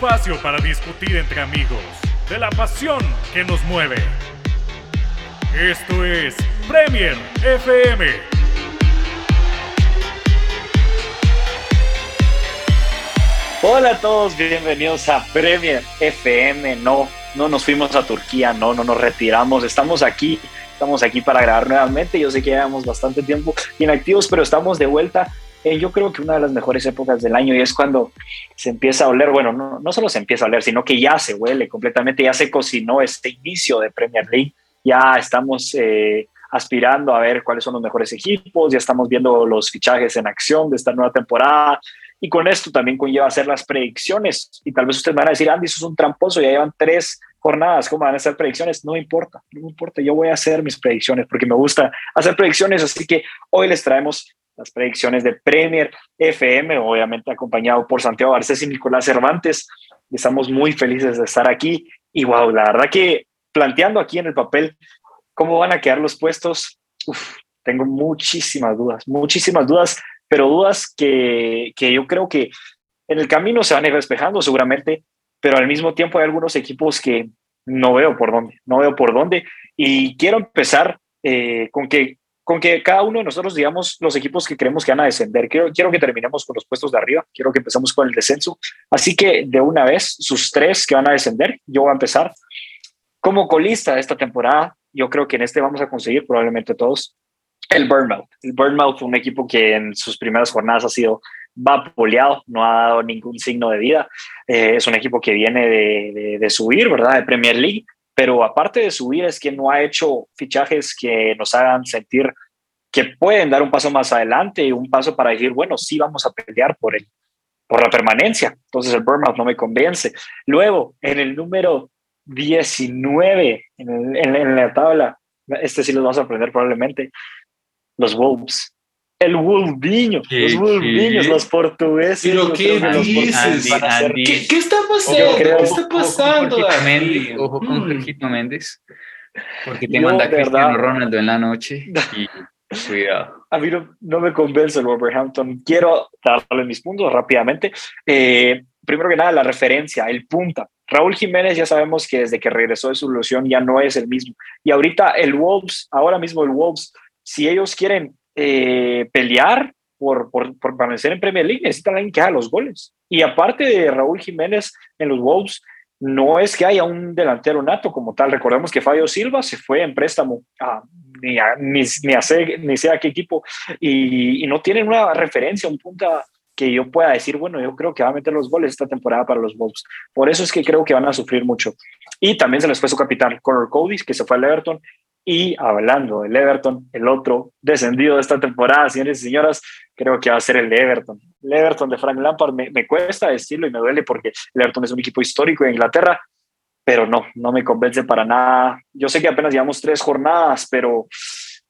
espacio para discutir entre amigos de la pasión que nos mueve. Esto es Premier FM. Hola a todos, bienvenidos a Premier FM. No, no nos fuimos a Turquía, no, no nos retiramos, estamos aquí, estamos aquí para grabar nuevamente. Yo sé que llevamos bastante tiempo inactivos, pero estamos de vuelta eh, yo creo que una de las mejores épocas del año y es cuando se empieza a oler, bueno, no, no solo se empieza a oler, sino que ya se huele completamente, ya se cocinó este inicio de Premier League, ya estamos eh, aspirando a ver cuáles son los mejores equipos, ya estamos viendo los fichajes en acción de esta nueva temporada. Y con esto también conlleva hacer las predicciones. Y tal vez ustedes van a decir, Andy, eso es un tramposo, ya llevan tres jornadas, ¿cómo van a hacer predicciones? No importa, no importa, yo voy a hacer mis predicciones porque me gusta hacer predicciones, así que hoy les traemos las predicciones de Premier FM, obviamente acompañado por Santiago Garcés y Nicolás Cervantes. Estamos muy felices de estar aquí y wow, la verdad que planteando aquí en el papel cómo van a quedar los puestos, tengo muchísimas dudas, muchísimas dudas, pero dudas que, que yo creo que en el camino se van a ir despejando seguramente, pero al mismo tiempo hay algunos equipos que no veo por dónde, no veo por dónde. Y quiero empezar eh, con que con que cada uno de nosotros digamos los equipos que creemos que van a descender. Quiero, quiero que terminemos con los puestos de arriba, quiero que empecemos con el descenso. Así que de una vez, sus tres que van a descender, yo voy a empezar. Como colista de esta temporada, yo creo que en este vamos a conseguir probablemente todos el Burnmouth. El Burnmouth fue un equipo que en sus primeras jornadas ha sido vapuleado, no ha dado ningún signo de vida. Eh, es un equipo que viene de, de, de subir, ¿verdad? De Premier League pero aparte de subir es que no ha hecho fichajes que nos hagan sentir que pueden dar un paso más adelante y un paso para decir, bueno, sí vamos a pelear por, el, por la permanencia. Entonces el Burnout no me convence. Luego, en el número 19, en, en la tabla, este sí lo vamos a aprender probablemente, los Wolves el Wolviño, los los portugueses. Pero qué dices, ¿Qué, ¿Qué, está pasando? ¿Qué está pasando? Ojo con Méndez, ojo con Jorgito Méndez, porque te manda Cristiano Ronaldo en la noche y cuidado. A mí no, no, me convence el Wolverhampton. Quiero darle mis puntos rápidamente. Eh, primero que nada, la referencia, el punta. Raúl Jiménez ya sabemos que desde que regresó de su ilusión ya no es el mismo. Y ahorita el Wolves, ahora mismo el Wolves, si ellos quieren eh, pelear por, por, por, permanecer en Premier League, necesitan alguien que haga los goles. Y aparte de Raúl Jiménez en los Wolves, no es que haya un delantero nato como tal. Recordemos que Fabio Silva se fue en préstamo a, ni, a, ni, ni, a sé, sea qué equipo y, no tienen una referencia, un punta que yo pueda decir, bueno, yo creo que va a meter los goles esta temporada para los Wolves. Por eso es que creo que van a sufrir mucho. Y también se les fue su capitán, Conor Cody, que se fue al Everton y hablando del Everton, el otro descendido de esta temporada, señores y señoras, creo que va a ser el Everton. El Everton de Frank Lampard me, me cuesta decirlo y me duele porque el Everton es un equipo histórico de Inglaterra, pero no, no me convence para nada. Yo sé que apenas llevamos tres jornadas, pero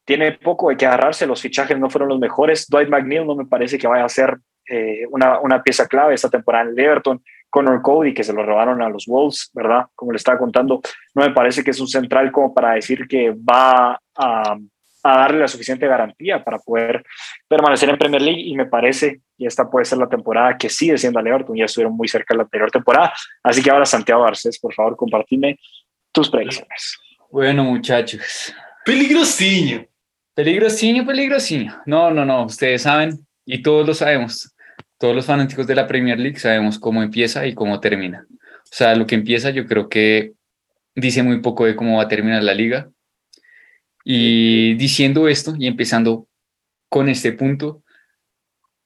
tiene poco de que agarrarse. Los fichajes no fueron los mejores. Dwight McNeil no me parece que vaya a ser eh, una, una pieza clave esta temporada en el Everton. Connor Cody, que se lo robaron a los Wolves, ¿verdad? Como le estaba contando, no me parece que es un central como para decir que va a, a, darle la suficiente garantía para poder permanecer en Premier League y me parece que esta puede ser la temporada que sigue siendo al Everton, ya estuvieron muy cerca de la anterior temporada, así que ahora Santiago Garcés, por favor, compartime tus predicciones. Bueno, muchachos. Peligrosinho. Peligrosinho, peligrosinho. No, no, no, ustedes saben y todos lo sabemos todos los fanáticos de la Premier League sabemos cómo empieza y cómo termina. O sea, lo que empieza yo creo que dice muy poco de cómo va a terminar la liga. Y diciendo esto y empezando con este punto,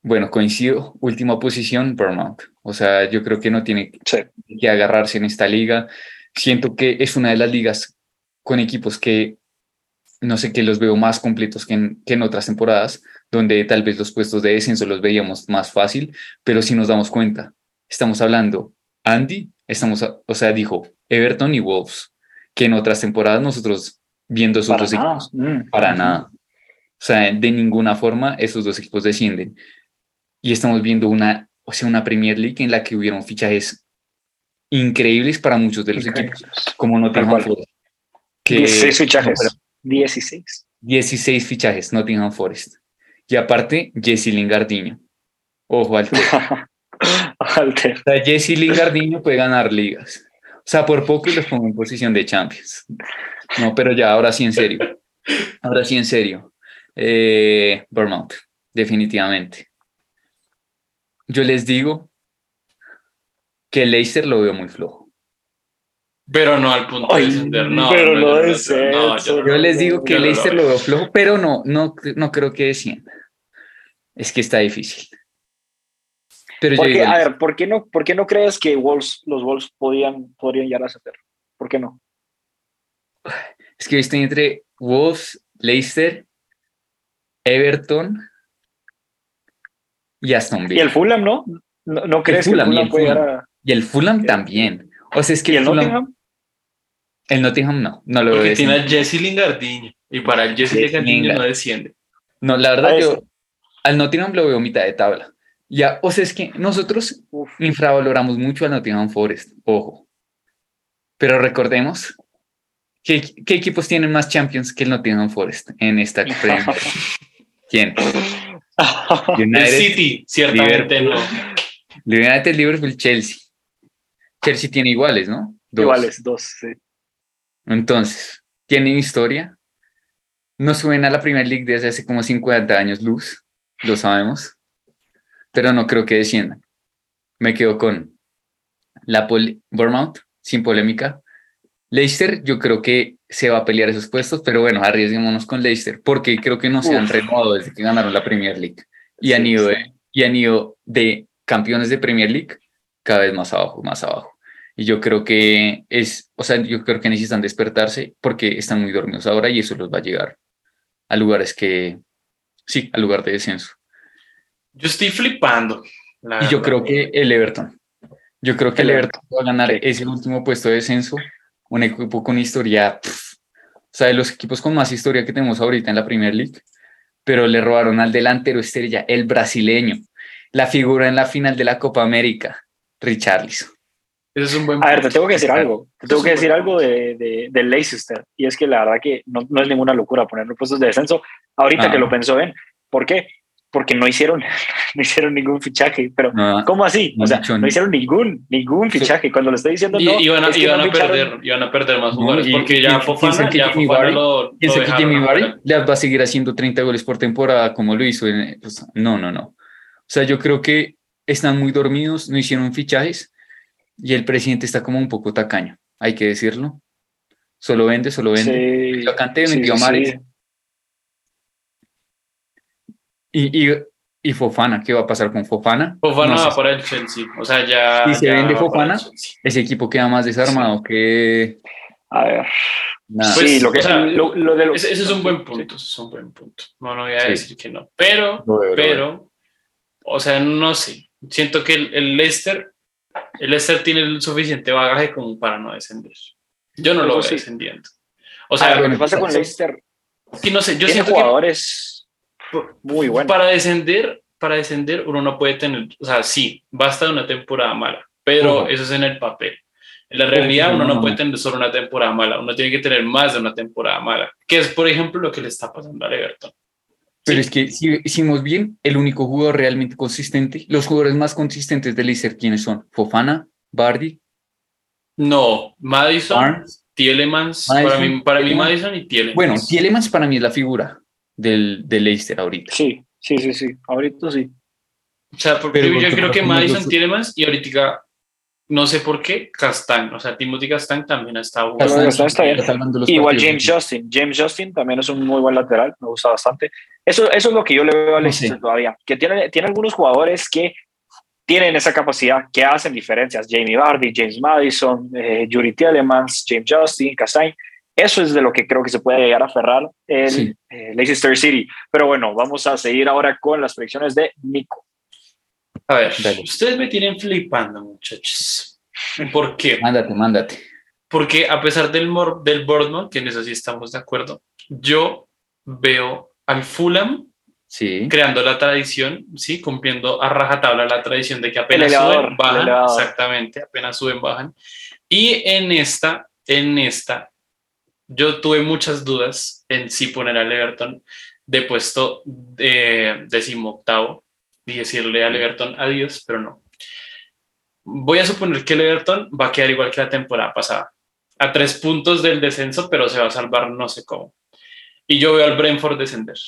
bueno, coincido, última posición, Burnout. O sea, yo creo que no tiene que agarrarse en esta liga. Siento que es una de las ligas con equipos que no sé, que los veo más completos que en, que en otras temporadas donde tal vez los puestos de descenso los veíamos más fácil, pero si nos damos cuenta, estamos hablando, Andy, estamos, o sea, dijo Everton y Wolves, que en otras temporadas nosotros viendo esos dos equipos, mm. para nada. O sea, de ninguna forma esos dos equipos descienden. Y estamos viendo una, o sea, una Premier League en la que hubieron fichajes increíbles para muchos de los equipos, como Nottingham Forest. Que, 16 fichajes. 16. 16 fichajes, Nottingham Forest. Y aparte, Jesse Lingardiño. Ojo al O sea, Jesse Lingardinho puede ganar ligas. O sea, por poco y los pongo en posición de Champions. No, pero ya, ahora sí en serio. Ahora sí en serio. Eh, Vermont, definitivamente. Yo les digo que Leicester lo veo muy flojo. Pero no al punto de descender, no. Pero no, es yo, les digo que Leicester lo veo flojo, pero no, no, no creo que descienda. Es que está difícil. Pero a ver, ¿por qué no, por qué no crees que Wolves, los Wolves podían, podrían llegar a hacer? ¿Por qué no? Es que estoy entre Wolves, Leicester, Everton y Aston Villa. Y el Fulham, ¿no? ¿No, crees que el Fulham puede llegar Y el Fulham también. O sea, es que el, Nottingham? El Nottingham no, no lo Porque tiene a Jesse Lingardinho y para el Jesse Lingardinho no desciende. No, la verdad yo al Nottingham lo veo mitad de tabla. Ya, o sea, es que nosotros infravaloramos mucho al Nottingham Forest, ojo. Pero recordemos ¿qué, ¿qué, equipos tienen más Champions que el Nottingham Forest en esta Premier? ¿Quién? el City, ciertamente no. United, Liverpool, Chelsea. Chelsea tiene iguales, ¿no? Iguales, dos, sí. Entonces, tienen historia. No suben a la Premier League desde hace como 50 años luz, lo sabemos, pero no creo que desciendan. Me quedo con la Bournemouth, sin polémica. Leicester, yo creo que se va a pelear esos puestos, pero bueno, arriesguémonos con Leicester, porque creo que no se han renovado desde que ganaron la Premier League y han, ido de, y han ido de campeones de Premier League cada vez más abajo, más abajo. Y yo creo que es, o sea, yo creo que necesitan despertarse porque están muy dormidos ahora y eso los va a llegar a lugares que, sí, al lugar de descenso. Yo estoy flipando. Y yo creo que el Everton. Yo creo que el Everton va a ganar ese último puesto de descenso. Un equipo con historia, o sea, de los equipos con más historia que tenemos ahorita en la Premier League. Pero le robaron al delantero estrella, el brasileño, la figura en la final de la Copa América, Richarlison. Eso es un buen a ver, te tengo que decir algo. Te tengo que decir algo de, de, Leicester. Y es que la verdad que no, no es ninguna locura ponerlo puestos de descenso. Ahorita que lo pensó bien. ¿Por qué? Porque no hicieron, no hicieron ningún fichaje. Pero, ¿cómo así? O sea, no hicieron ningún, ningún fichaje. Cuando lo estoy diciendo, no. Y, iban, a, iban a perder, iban a perder más jugadores. porque ya Fofana, ya Fofana lo, lo que Jimmy Barry le va a seguir haciendo 30 goles por temporada como lo hizo. En, pues, no, no, no. O sea, yo creo que están muy dormidos, no hicieron fichajes y el presidente está como un poco tacaño, hay que decirlo. Solo vende, solo vende. Sí, canté, vendió sí, Y, y, y, Fofana, ¿qué va a pasar con Fofana? Fofana va para el Chelsea. O sea, ya. Si se vende Fofana, ese equipo queda más desarmado que. A ver. Pues, sí, lo que, lo, de ese, es un buen punto, ese es un buen punto. No, no voy a decir que no. Pero, pero, o sea, no sé. Siento que el, el Leicester el Leicester tiene el suficiente bagaje como para no descender. Yo no lo veo descendiendo. O sea, lo que pasa con Leicester. Sí, no sé, yo tiene jugadores muy buenos. Para descender, para descender uno no puede tener, o sea, sí, basta de una temporada mala, pero eso es en el papel. En la realidad uno no puede tener solo una temporada mala, uno tiene que tener más de una temporada mala, que es por ejemplo lo que le está pasando a Everton. Pero es que si hicimos bien, el único jugador realmente consistente, los jugadores más consistentes de Leicester, ¿quiénes son? Fofana, Bardi. No, Madison, Tielemans, para mí, para mí Madison y Tielemans. Bueno, Tielemans para mí es la figura del, de Leicester ahorita. Sí, sí, sí, sí, ahorita sí. O sea, porque yo creo que Madison, Tielemans y ahorita no sé por qué, Castañ, o sea, Timothy Castañ también ha estado está bien. Igual James Justin, James Justin también es un muy buen lateral, me gusta bastante. Eso, eso es lo que yo le veo a Leicester todavía, que tiene, tiene algunos jugadores que tienen esa capacidad, que hacen diferencias, Jamie Vardy, James Madison, eh, Yuri Tielemans, James Justin, Castañ, eso es de lo que creo que se puede llegar a aferrar el eh, Leicester City. Pero bueno, vamos a seguir ahora con las predicciones de Nico. A ver, ustedes me tienen flipando, muchachos. ¿Por qué? Mándate, mándate. Porque a pesar del, del Bournemouth, que en eso sí estamos de acuerdo, yo veo al Fulham sí. creando la tradición, sí, cumpliendo a rajatabla la tradición de que apenas suben, bajan, exactamente, apenas suben, bajan. Y en esta, en esta, yo tuve muchas dudas en si poner al Everton de puesto de decimoctavo y decirle a Everton adiós, pero no. voy a suponer que el Everton va a quedar igual que la temporada pasada, a tres puntos del descenso, pero se va a salvar no sé cómo. Y yo veo al Brentford descender.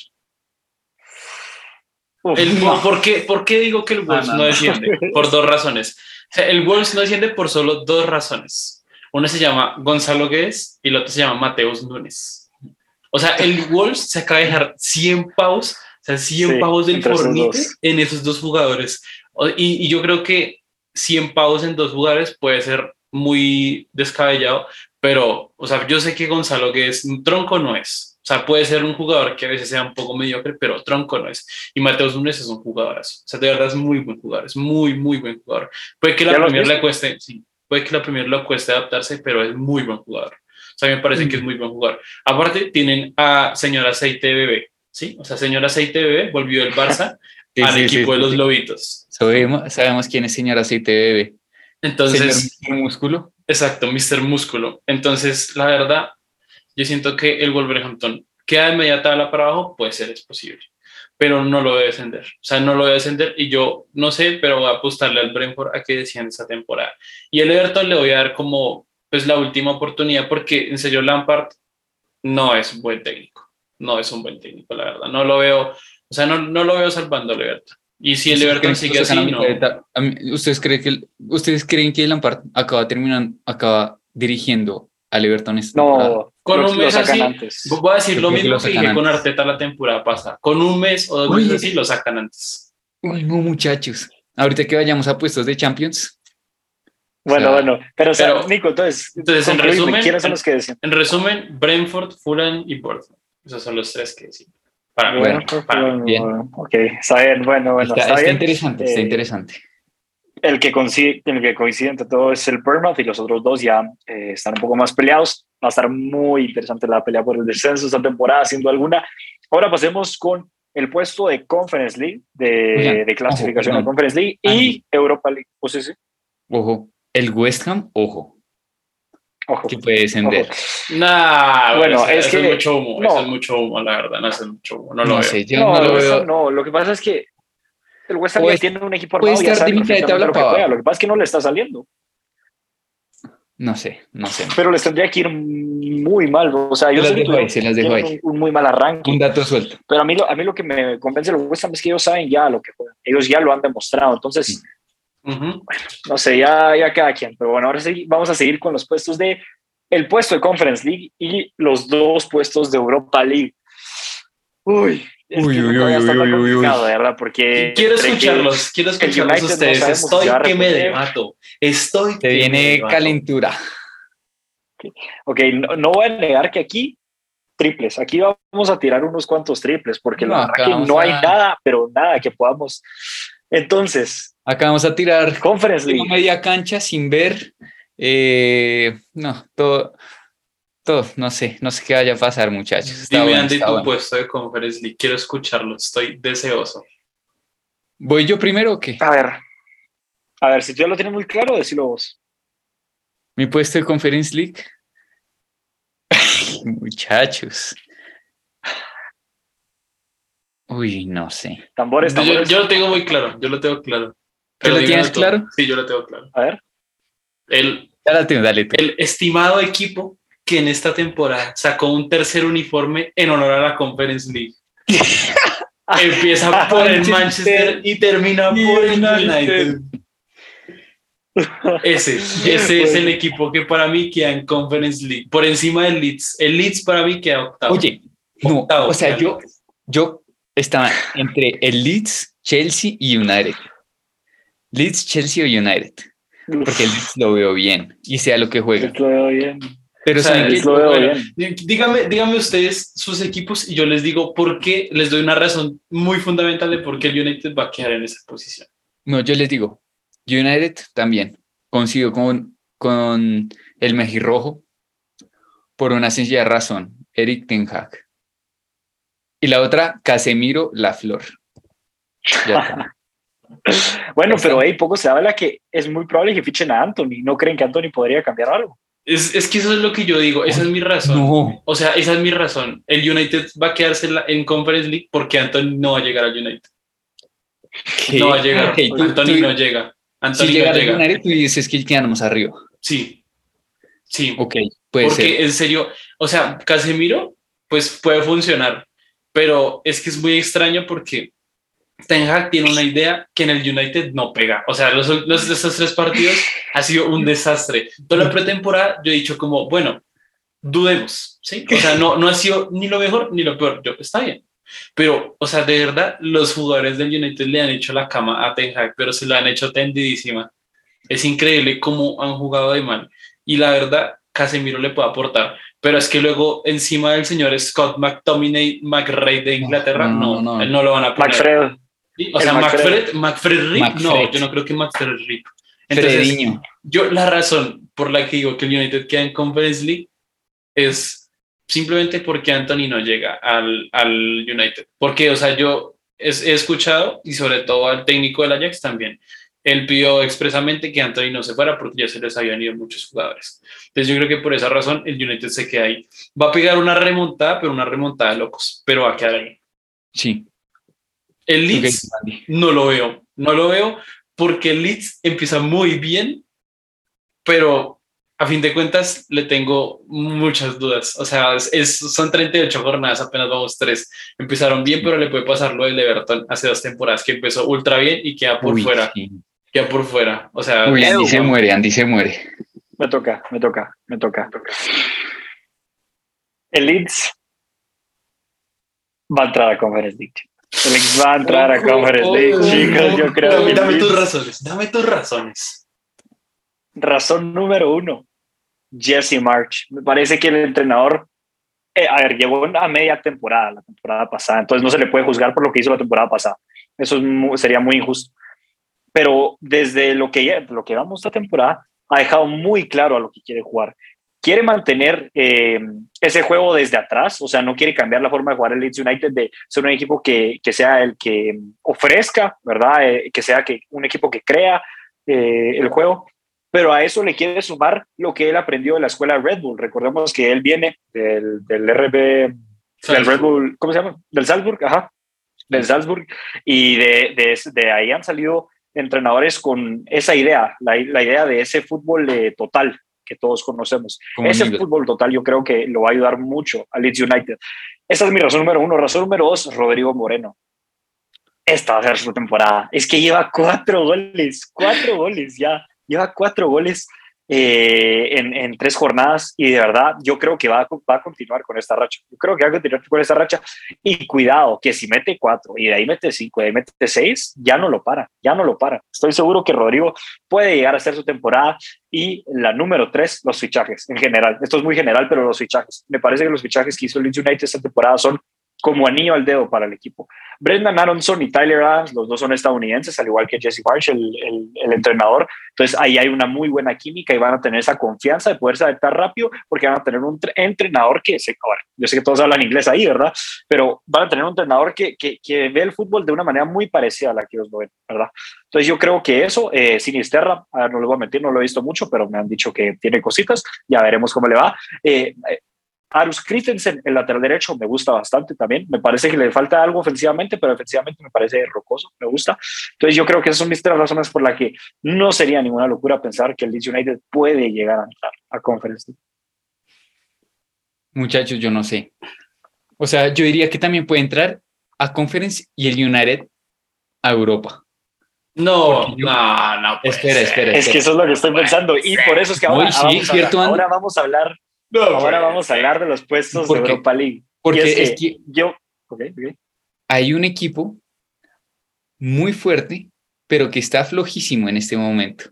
¿por, qué, ¿por, qué, digo que el Wolves no, desciende? Por dos razones. el Wolves no desciende por solo dos razones. Uno se llama Gonzalo Guedes y el otro se llama Mateus Núñez. O sea, el Wolves se acaba de dejar 100 pavos, o sea, 100 pavos del Fornite en esos dos jugadores. Y, y, yo creo que 100 pavos en dos jugadores puede ser muy descabellado, pero, o sea, yo sé que Gonzalo Guedes, un tronco no es. O sea, puede ser un jugador que a veces sea un poco mediocre, pero tronco no es. Y Mateus Núñez es un jugadorazo. O sea, de verdad es muy buen jugador, es muy, muy buen jugador. Puede que la Premier le cueste, sí, puede que la Premier le cueste adaptarse, pero es muy buen jugador. O sea, me parece que es muy buen jugador. Aparte, tienen a señor Aceite Bebé, ¿sí? O sea, señor Aceite Bebé volvió el Barça al equipo de los Lobitos. Sabemos, sabemos quién es señor Aceite Bebé. Entonces, Mr. Músculo. Exacto, Mr. Músculo. Entonces, la verdad, yo siento que el Wolverhampton queda de media tabla para abajo, puede ser, es posible, pero no lo debe descender. O sea, no lo debe descender y yo no sé, pero voy a apostarle al Brentford a que descienda esa temporada. Y el Everton le voy a dar como pues la última oportunidad porque en serio Lampard no es buen técnico, no es un buen técnico, la verdad. No lo veo, o sea, no, no lo veo salvando al Everton. Y si el Everton sigue así, no. ¿Ustedes creen que ustedes creen que Lampard acaba terminando, acaba dirigiendo al Everton No, con un mes así, voy a decir lo mismo que dije con Arteta la temporada pasada. Con un mes o dos meses así lo sacan antes. Uy, no, muchachos. Ahorita que vayamos a puestos de Champions. Bueno, bueno, pero, Nico, entonces, entonces en resumen, ¿quiénes son los que decían? En resumen, Brentford, Fulham y Portsmouth. Esos son los tres que decían. Para, bueno, para, bien. Ok, está bien, bueno, bueno. Está, está, interesante, está eh, interesante. El que, coincide, el que coincide entre todo es el Bournemouth y los otros dos ya eh, están un poco más peleados. Va a estar muy interesante la pelea por el descenso esta temporada, siendo alguna. Ahora pasemos con el puesto de Conference League, de, de clasificación de Conference League y Europa League. Pues sí, sí. Ojo, el West Ham, ojo. Ojo. Que puede descender. Nah, bueno, es, que, es mucho humo, no. eso es mucho humo, la verdad, no es mucho humo, no, lo sé, yo no, lo veo. No, lo que pasa es que el West Ham ya tiene un equipo armado. Puede estar de mitad de tabla para Lo que pasa es que no le está saliendo. No sé, no sé. Pero les tendría que ir muy mal. O sea, yo las dejo ahí, se las dejo ahí. Un, muy mal arranque. Un dato suelto. Pero a mí, lo, a mí lo que me convence de los West Ham es que ellos saben ya lo que juegan. Ellos ya lo han demostrado. Entonces, bueno, no sé, ya, ya cada quien. Pero bueno, ahora sí vamos a seguir con los puestos de el puesto de Conference League y los dos puestos de Europa League. Uy, uy, uy, uy, uy, uy, uy, ¿verdad? Porque quiero escucharlos, quiero escucharlos ustedes. Estoy que me debato. Estoy Te viene calentura. Ok, no, voy a negar que aquí triples. Aquí vamos a tirar unos cuantos triples porque no, aquí no hay nada, pero nada que podamos. Entonces, acá vamos a tirar Conference League. media cancha sin ver. Eh, no, todo no sé, no sé qué vaya a pasar, muchachos. Está Dime, Andy, tu puesto de Conference League. Quiero escucharlo, estoy deseoso. ¿Voy yo primero o qué? A ver, a ver, si tú ya lo tienes muy claro, decilo vos. Mi puesto de Conference League. muchachos. Uy, no sé. Tambores, tambores. Yo, lo tengo muy claro, yo lo tengo claro. ¿Pero lo tienes claro? Sí, yo lo tengo claro. A ver. El, dale, el estimado equipo que en esta temporada sacó un tercer uniforme en honor a la Conference League. Empieza por el Manchester y termina por el United. Ese, ese es el equipo que para mí queda en Conference League, por encima del Leeds. El Leeds para mí queda octavo. Oye, no, o sea, yo, yo estaba entre el Leeds, Chelsea y United. Leeds, Chelsea o United. Porque el Leeds lo veo bien y sea lo que juega. Lo veo bien. Pero dígame, dígame ustedes sus equipos y yo les digo por qué, les doy una razón muy fundamental de por qué el United va a quedar en esa posición. No, yo les digo, United también coincido con, con el mejirrojo por una sencilla razón, Eric Ten Hag. Y la otra, Casemiro La Flor. bueno, pero ahí poco se habla que es muy probable que fichen a Anthony. ¿No creen que Anthony podría cambiar algo? Es, es, que eso es lo que yo digo, esa es mi razón. O sea, esa es mi razón. El United va a quedarse en, Conference League porque Anthony no va a llegar al United. No va a llegar. Anthony no llega. si llega al United, tú dices que quedamos arriba. Sí. Sí. Ok, puede Porque en serio, o sea, Casemiro, pues puede funcionar, pero es que es muy extraño porque Ten Hag tiene una idea que en el United no pega. O sea, los, los esos tres partidos ha sido un desastre. Toda la pretemporada yo he dicho como, bueno, dudemos, ¿sí? O sea, no, no ha sido ni lo mejor ni lo peor. Yo, está bien. Pero, o sea, de verdad, los jugadores del United le han hecho la cama a Ten Hag, pero se la han hecho tendidísima. Es increíble cómo han jugado de mal. Y la verdad, Casemiro le puede aportar. Pero es que luego encima del señor Scott McTominay, McRae de Inglaterra, no, no, no, lo van a poner. O sea, McFred, McFred Rip, no, yo no creo que McFred Rip. Entonces, yo la razón por la que digo que el United queda en Conference League es simplemente porque Anthony no llega al, al United. Porque, o sea, yo he, he escuchado, y sobre todo al técnico del Ajax también, él pidió expresamente que Anthony no se fuera porque ya se les habían ido muchos jugadores. Entonces yo creo que por esa razón el United se queda ahí. Va a pegar una remontada, pero una remontada de locos, pero va a quedar ahí. Sí. El Leeds no lo veo, no lo veo porque el Leeds empieza muy bien, pero a fin de cuentas le tengo muchas dudas. O sea, es, son 38 jornadas, apenas vamos tres. Empezaron bien, pero le puede pasar lo del Everton hace dos temporadas que empezó ultra bien y queda por fuera ya por fuera. O sea, Andy se muere, Andy se muere. Me toca, me toca, me toca. El Leeds va a entrar a Conference League. El Leeds va a entrar a Conference League, chicos. Yo creo dame, dame tus razones, dame tus razones. Razón número uno, Jesse March. Me parece que el entrenador, eh, a ver, llegó a media temporada, la temporada pasada, entonces no se le puede juzgar por lo que hizo la temporada pasada. Eso sería muy injusto pero desde lo que, lo que vamos esta temporada, ha dejado muy claro a lo que quiere jugar. Quiere mantener eh, ese juego desde atrás, o sea, no quiere cambiar la forma de jugar el Leeds United de ser un equipo que, que sea el que ofrezca, ¿verdad? Eh, que sea que, un equipo que crea eh, el juego, pero a eso le quiere sumar lo que él aprendió de la escuela Red Bull. Recordemos que él viene del, del RB, del Red Bull, ¿cómo se llama? Del Salzburg, ajá, del Salzburg, y de, de, de ahí han salido entrenadores con esa idea, la, idea de ese fútbol eh, total que todos conocemos. ese fútbol total yo creo que lo va a ayudar mucho a Leeds United. Esa es mi razón número uno. Razón número dos, Rodrigo Moreno. Esta va a ser su temporada. Es que lleva cuatro goles, cuatro goles ya. Lleva cuatro goles eh, en, tres jornadas y de verdad yo creo que va a, continuar con esta racha. Yo creo que va a continuar con esta racha y cuidado, que si mete cuatro y de ahí mete cinco, y de ahí mete seis, ya no lo para, ya no lo para. Estoy seguro que Rodrigo puede llegar a hacer su temporada y la número tres, los fichajes en general. Esto es muy general, pero los fichajes. Me parece que los fichajes que hizo el United esta temporada son como anillo al dedo para el equipo. Brendan Aronson y Tyler Adams, los dos son estadounidenses, al igual que Jesse Marsh, el, el, entrenador. Entonces ahí hay una muy buena química y van a tener esa confianza de poderse adaptar rápido porque van a tener un entrenador que, se, yo sé que todos hablan inglés ahí, ¿verdad? Pero van a tener un entrenador que, que, que, ve el fútbol de una manera muy parecida a la que ellos lo ven, ¿verdad? Entonces yo creo que eso, eh, Sinisterra, no lo voy a mentir, no lo he visto mucho, pero me han dicho que tiene cositas, ya veremos cómo le va. Eh, Arus Christensen, el lateral derecho, me gusta bastante también. Me parece que le falta algo ofensivamente, pero ofensivamente me parece rocoso, me gusta. Entonces yo creo que esas son mis tres razones por las que no sería ninguna locura pensar que el Leeds United puede llegar a entrar a Conference Muchachos, yo no sé. O sea, yo diría que también puede entrar a Conference y el United a Europa. No, no, no. Espera, espera, Es que eso es lo que estoy pensando. Y por eso es que ahora, ahora vamos a hablar Ahora vamos a hablar de los puestos de Europa League. Porque es, que, yo. Hay un equipo muy fuerte, pero que está flojísimo en este momento.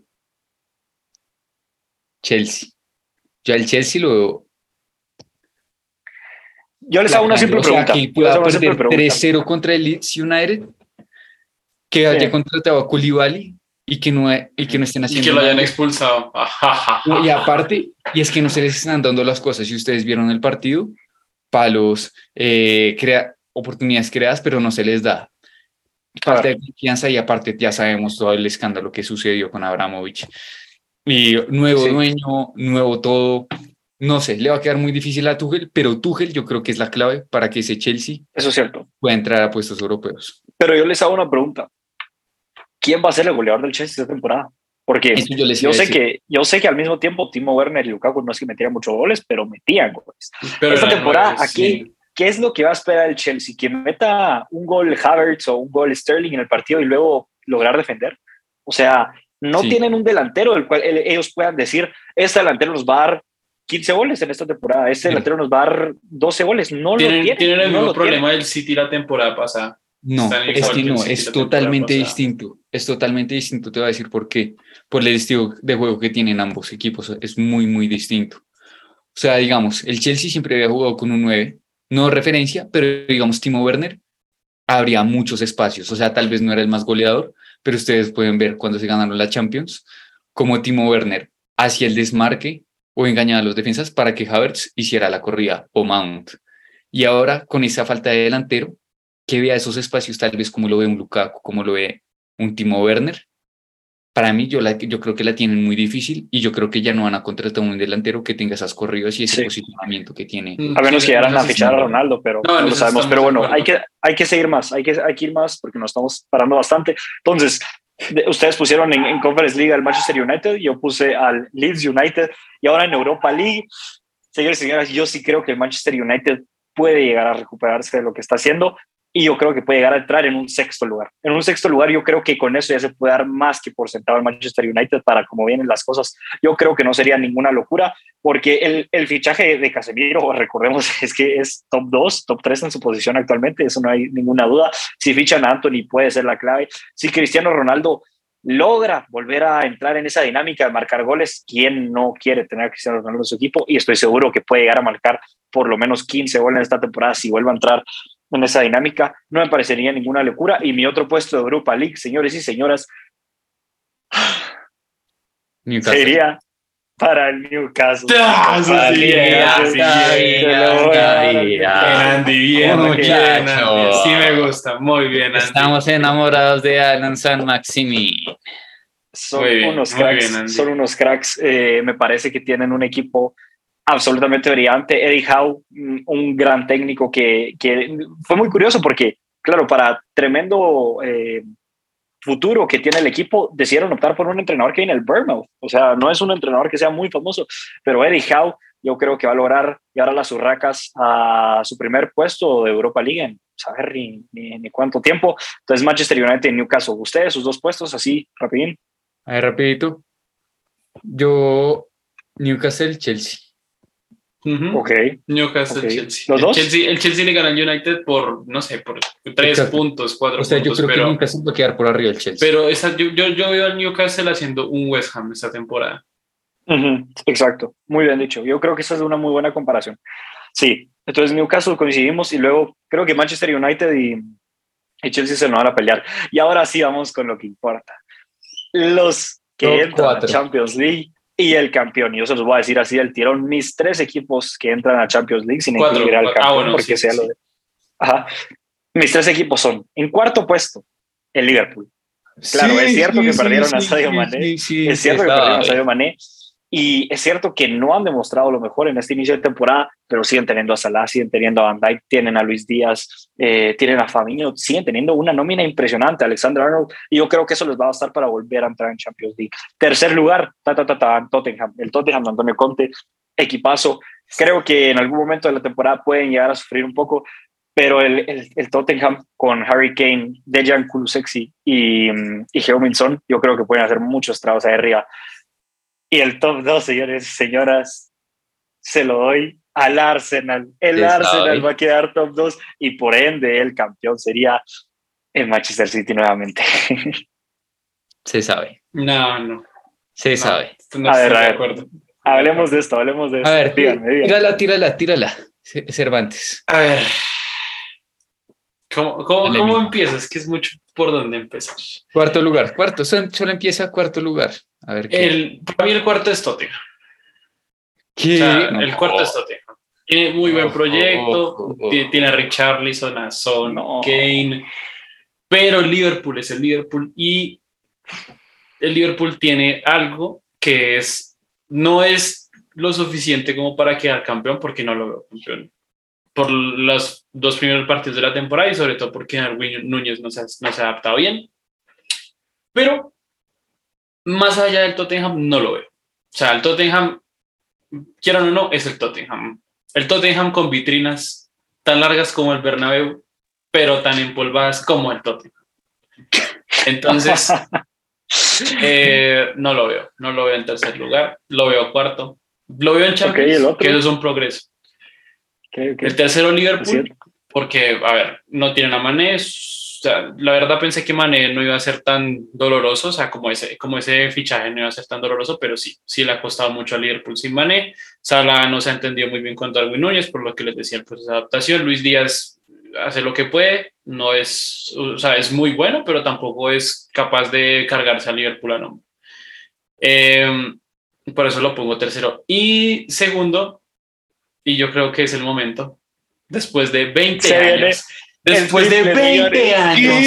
Chelsea. Yo al Chelsea lo veo. Yo les hago una simple pregunta. Que pueda perder 3-0 contra el Leeds United, que haya contratado a Koulibaly y que no, y que no estén haciendo. Y que lo hayan expulsado. y aparte, y es que no se les están dando las cosas. Si ustedes vieron el partido, palos, eh, crea, oportunidades creadas, pero no se les da. Parte de confianza y aparte ya sabemos todo el escándalo que sucedió con Abramovich. Y nuevo dueño, nuevo todo. No sé, le va a quedar muy difícil a Tuchel, pero Tuchel yo creo que es la clave para que ese Chelsea Eso es cierto. pueda entrar a puestos europeos. Pero yo les hago una pregunta. ¿Quién va a ser el goleador del Chelsea esta temporada? Porque yo, sé que, yo sé que al mismo tiempo Timo Werner y Lukaku no es que metieran muchos goles, pero metían goles. Pero Esta temporada aquí, ¿qué es lo que va a esperar el Chelsea? ¿Que meta un gol Havertz o un gol Sterling en el partido y luego lograr defender? O sea, no tienen un delantero del cual ellos puedan decir, este delantero nos va a dar 15 goles en esta temporada, este delantero nos va a dar 12 goles. No tienen, lo tienen. Tienen el mismo problema del City la temporada pasada. No, es que no, es totalmente distinto. Es totalmente distinto. Te voy a decir por qué. Por el estilo de juego que tienen ambos equipos. Es muy, muy distinto. O sea, digamos, el Chelsea siempre había jugado con un 9, no referencia, pero digamos, Timo Werner habría muchos espacios. O sea, tal vez no era el más goleador, pero ustedes pueden ver cuando se ganaron la Champions, como Timo Werner hacía el desmarque o engañaba a los defensas para que Havertz hiciera la corrida o Mount. Y ahora, con esa falta de delantero, que vea esos espacios tal vez como lo ve un Lukaku, como lo ve un Timo Werner, para mí yo, la, yo creo que la tienen muy difícil y yo creo que ya no van a contratar un delantero que tenga esas corridas y ese posicionamiento que tiene. A menos que llegaran a fichar a Ronaldo, pero no, lo sabemos. Pero bueno, hay que, hay que seguir más, hay que, hay que ir más porque nos estamos parando bastante. Entonces, ustedes pusieron en, en, Conference League al Manchester United, yo puse al Leeds United y ahora en Europa League. Señores y señoras, yo sí creo que el Manchester United puede llegar a recuperarse de lo que está haciendo y yo creo que puede llegar a entrar en un sexto lugar. En un sexto lugar yo creo que con eso ya se puede dar más que por sentado al Manchester United para cómo vienen las cosas. Yo creo que no sería ninguna locura porque el, el fichaje de Casemiro, recordemos, es que es top 2, top 3 en su posición actualmente, eso no hay ninguna duda. Si fichan a Anthony puede ser la clave. Si Cristiano Ronaldo logra volver a entrar en esa dinámica de marcar goles, ¿quién no quiere tener a Cristiano Ronaldo en su equipo? Y estoy seguro que puede llegar a marcar por lo menos 15 goles en esta temporada si vuelve a entrar en esa dinámica. No me parecería ninguna locura. Y mi otro puesto de Europa League, señores y señoras, sería para el Newcastle. Sí me gusta, muy bien. Estamos enamorados de Alan San Maximi. Son unos cracks, son unos cracks. Eh, me parece que tienen un equipo absolutamente brillante. Eddie Howe, mm, un gran técnico que, fue muy curioso porque, claro, para tremendo eh, futuro que tiene el equipo, decidieron optar por un entrenador que viene el Burnout. O sea, no es un entrenador que sea muy famoso, pero Eddie Howe yo creo que va a lograr llevar a las Urracas a su primer puesto de Europa League en saber ni, ni, cuánto tiempo. Entonces, Manchester United y Newcastle, ustedes, sus dos puestos, así, rapidín. A rapidito. Yo, Newcastle, Chelsea. Ok. Newcastle, Chelsea. ¿Los dos? El Chelsea, le gana al United por, no sé, por tres puntos, cuatro puntos. O sea, yo creo que Newcastle va a quedar por arriba del Chelsea. Pero esa, yo, yo, yo, veo al Newcastle haciendo un West Ham esta temporada. Exacto, muy bien dicho. Yo creo que esa es una muy buena comparación. Sí, entonces Newcastle coincidimos y luego creo que Manchester United y, y Chelsea se nos van a pelear. Y ahora sí vamos con lo que importa. Los que entran a Champions League y el campeón. Y yo se los voy a decir así del tirón, mis tres equipos que entran a Champions League sin incluir al ah, campeón, porque sea lo de... Ajá. Mis tres equipos son, en cuarto puesto, el Liverpool. Claro, es cierto que perdieron a Sadio Mané. es cierto que perdieron a Sadio Mané. Y es cierto que no han demostrado lo mejor en este inicio de temporada, pero siguen teniendo a Salah, siguen teniendo a Van Dijk, tienen a Luis Díaz, eh, tienen a Fabinho, siguen teniendo una nómina impresionante, Alexander Arnold, y yo creo que eso les va a bastar para volver a entrar en Champions League. Tercer lugar, ta, ta, ta, ta, Tottenham, el Tottenham Antonio Conte, equipazo. Creo que en algún momento de la temporada pueden llegar a sufrir un poco, pero el, el, Tottenham con Harry Kane, Dejan Kulusevski y, y Geo yo creo que pueden hacer muchos estragos ahí arriba. Y el top 2, señores y señoras, se lo doy al Arsenal. El Arsenal va a quedar top 2 y por ende el campeón sería el Manchester City nuevamente. Se sabe. No, no. Se sabe. a ver, a ver. Hablemos de esto, hablemos de esto. A ver, tírala, tírala, tírala. Cervantes. A ver. ¿Cómo, cómo, cómo empiezas? Que es mucho por dónde empezar. Cuarto lugar, cuarto, solo empieza cuarto lugar. A ver, El, para mí el cuarto es Tottenham. el cuarto es Tottenham. Tiene muy buen proyecto, tiene a Richarlison, a Son, Kane, pero el Liverpool es el Liverpool y el Liverpool tiene algo que es, no es lo suficiente como para quedar campeón porque no lo veo campeón por los dos primeros partidos de la temporada y sobre todo porque Darwin Núñez no se, no se ha adaptado bien. Pero más allá del Tottenham, no lo veo. O sea, el Tottenham, quieran o no, es el Tottenham. El Tottenham con vitrinas tan largas como el Bernabéu, pero tan empolvadas como el Tottenham. Entonces, eh, no lo veo. No lo veo en tercer lugar. Lo veo cuarto. Lo veo en Champions, que eso es un progreso. El tercero, Liverpool, porque, a ver, no tienen a Mané, la verdad pensé que Mané no iba a ser tan doloroso, o sea, como ese, como ese fichaje no iba a ser tan doloroso, pero sí, sí le ha costado mucho a Liverpool sin Mané. Salah no se ha entendido muy bien con Darwin Núñez, por lo que les decía el proceso de adaptación. Luis Díaz hace lo que puede, no es, o sea, es muy bueno, pero tampoco es capaz de cargarse a Liverpool a nombre. Em, por eso lo pongo tercero. Y segundo, y yo creo que es el momento, después de 20 años. Después de 20 años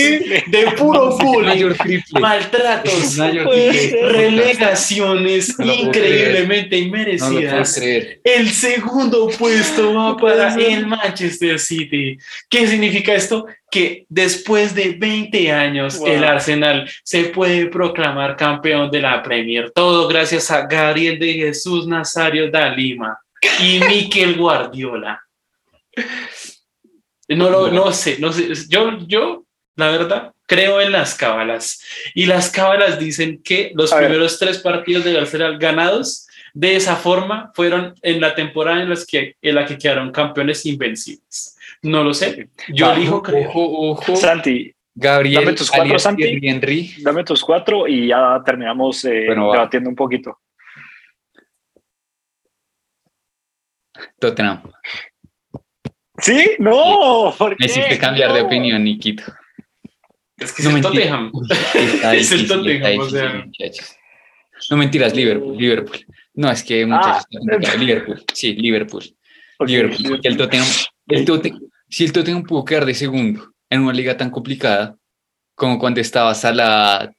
de puro bullying, maltratos, relegaciones increíblemente inmerecidas, el segundo puesto va para el Manchester City. ¿Qué significa esto? Que después de 20 años el Arsenal se puede proclamar campeón de la Premier. Todo gracias a Gabriel de Jesús Nazario da Lima y Miquel Guardiola. No, lo, no sé, no sé. Yo, yo, la verdad, creo en las cábalas. Y las cábalas dicen que los primeros tres partidos del Arsenal ganados de esa forma fueron en la temporada en, las que, en la que quedaron campeones invencibles. No lo sé. Yo elijo creo. Ojo, Santi. Gabriel, dame tus cuatro, Santi. Henry. Dame tus cuatro y ya terminamos eh, debatiendo un poquito. Tottenham. ¿Sí? No, ¿por qué? Necesito cambiar de opinión, Nikito. Es que no es el Tottenham. es el Tottenham, o sea. No mentiras, Liverpool, Liverpool. No, es que muchachos, ah. Liverpool, sí, Liverpool. Liverpool. El Tottenham, el Tottenham, si el Tottenham pudo quedar de segundo en una liga tan complicada como cuando estaba Sala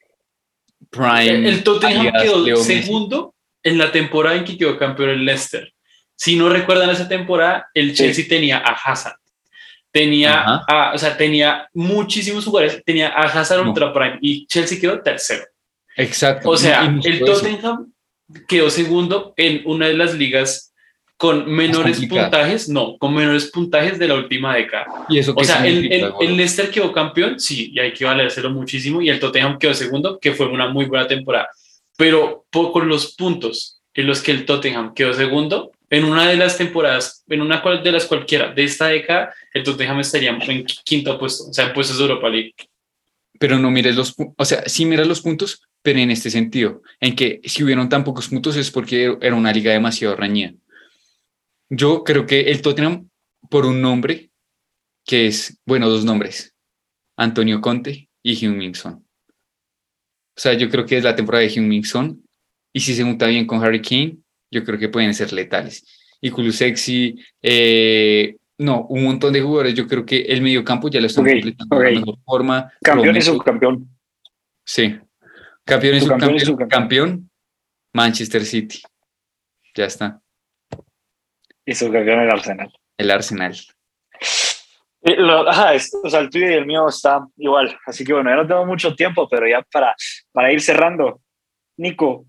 Prime. El, Tottenham quedó segundo en la temporada en que quedó campeón el Leicester. Si no recuerdan esa temporada, el Chelsea tenía a Hazard. Tenía, a, o sea, tenía muchísimos jugadores. Tenía a Hazard Ultra Prime y Chelsea quedó tercero. Exacto. O sea, el Tottenham quedó segundo en una de las ligas con menores puntajes, no, con menores puntajes de la última década. ¿Y eso o sea, el, el, el, Leicester quedó campeón, sí, y hay que valérselo muchísimo, y el Tottenham quedó segundo, que fue una muy buena temporada. Pero con los puntos en los que el Tottenham quedó segundo, en una de las temporadas, en una de las cualquiera de esta década, el Tottenham estaría en quinto puesto, o sea, en puestos de Europa League. Pero no mires los, o sea, sí mira los puntos, pero en este sentido, en que si hubieron tan pocos puntos es porque era una liga demasiado reñida. Yo creo que el Tottenham, por un nombre, que es, bueno, dos nombres, Antonio Conte y Minson. O sea, yo creo que es la temporada de Minson, y si se junta bien con Harry Kane, yo creo que pueden ser letales. Y Kulusexy, eh, no, un montón de jugadores. Yo creo que el mediocampo ya lo están completando de la mejor forma. Campeón y subcampeón. Sí. Campeón y subcampeón. Campeón, Manchester City. Ya está. Y subcampeón el Arsenal. El Arsenal. Eh, o sea, el tuyo y el mío está igual. Así que bueno, ya no tengo mucho tiempo, pero ya para, para ir cerrando. Nico,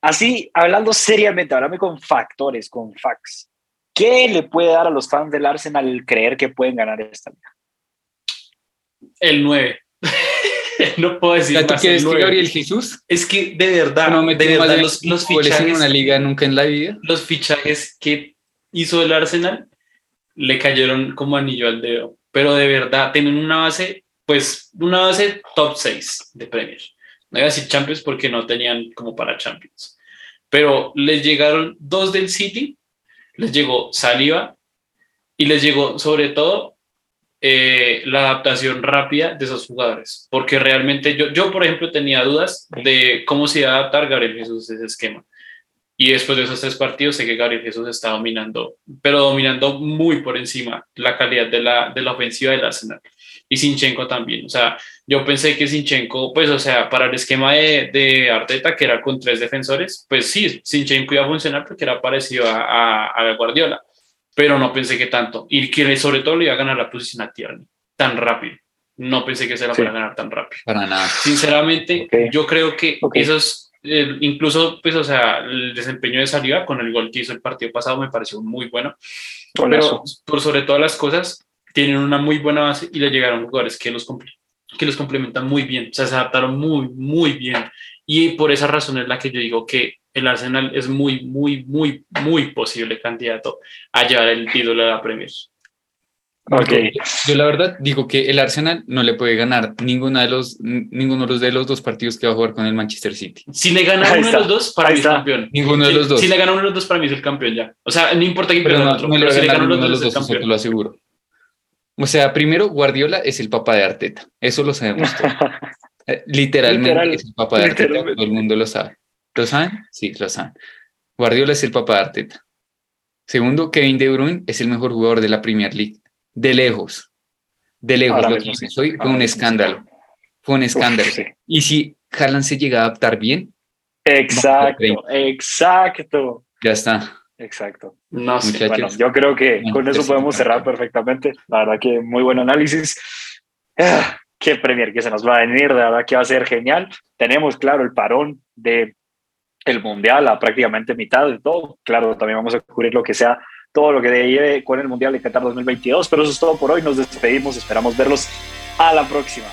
Así, hablando seriamente, hablame con factores, con facts. ¿Qué le puede dar a los fans del Arsenal el creer que pueden ganar esta liga? El 9. no puedo decir ¿Tú quieres que Gabriel Jesús? Es que de verdad, no, de verdad los, los fichajes en una liga nunca en la vida. Los fichajes que hizo el Arsenal le cayeron como anillo al dedo, pero de verdad tienen una base, pues una base top 6 de Premier no iba a decir Champions porque no tenían como para Champions, pero les llegaron dos del City, les llegó Saliva y les llegó sobre todo eh, la adaptación rápida de esos jugadores, porque realmente yo, yo, por ejemplo, tenía dudas de cómo se iba a adaptar Gabriel Jesús a ese esquema. Y después de esos tres partidos sé que Gabriel Jesús está dominando, pero dominando muy por encima la calidad de la, de la ofensiva del Arsenal. Y Sinchenko también. O sea, yo pensé que Sinchenko, pues, o sea, para el esquema de, de Arteta, que era con tres defensores, pues sí, Sinchenko iba a funcionar porque era parecido a, a, Guardiola, pero no pensé que tanto. Y que sobre todo le iba a ganar la posición a Tierney tan rápido. no pensé que se la fuera a ganar tan rápido. Para nada. Sinceramente, yo creo que esos, eh, incluso, pues, o sea, el desempeño de salida con el gol que hizo el partido pasado me pareció muy bueno. pero por sobre todas las cosas, tienen una muy buena base y le llegaron jugadores que los, que los complementan muy bien. O sea, se adaptaron muy, muy bien. Y por esa razón es la que yo digo que el Arsenal es muy, muy, muy, muy posible candidato a llevar el título de la Premier. Okay. Yo la verdad digo que el Arsenal no le puede ganar ninguno de los ninguno de los dos partidos que va a jugar con el Manchester City. Si le gana uno de los dos, para mí es campeón. Ninguno de los dos. Si le gana uno de los dos, para mí es el campeón ya. O sea, no importa quién pierda no, otro, pero si le gana uno de los dos, es lo aseguro. O sea, primero Guardiola es el papá de Arteta. Eso lo sabemos todos. Eh, literalmente es el papá de Arteta. Todo el mundo lo sabe. ¿Lo saben? Sí, lo saben. Guardiola es el papá de Arteta. Segundo, Kevin De Bruyne es el mejor jugador de la Premier League de lejos, de lejos lo que soy, fue un escándalo, fue un escándalo. Y si Haaland se llega a adaptar bien. Exacto, exacto. Ya está. Exacto. No sé. Bueno, yo creo que con eso podemos cerrar perfectamente. La verdad que muy buen análisis. Ah, qué Premier que se nos va a venir, de verdad que va a ser genial. Tenemos, claro, el parón de el Mundial a prácticamente mitad de todo. Claro, también vamos a cubrir lo que sea todo lo que lleve con el Mundial de Qatar 2022. Pero eso es todo por hoy. Nos despedimos. Esperamos verlos a la próxima.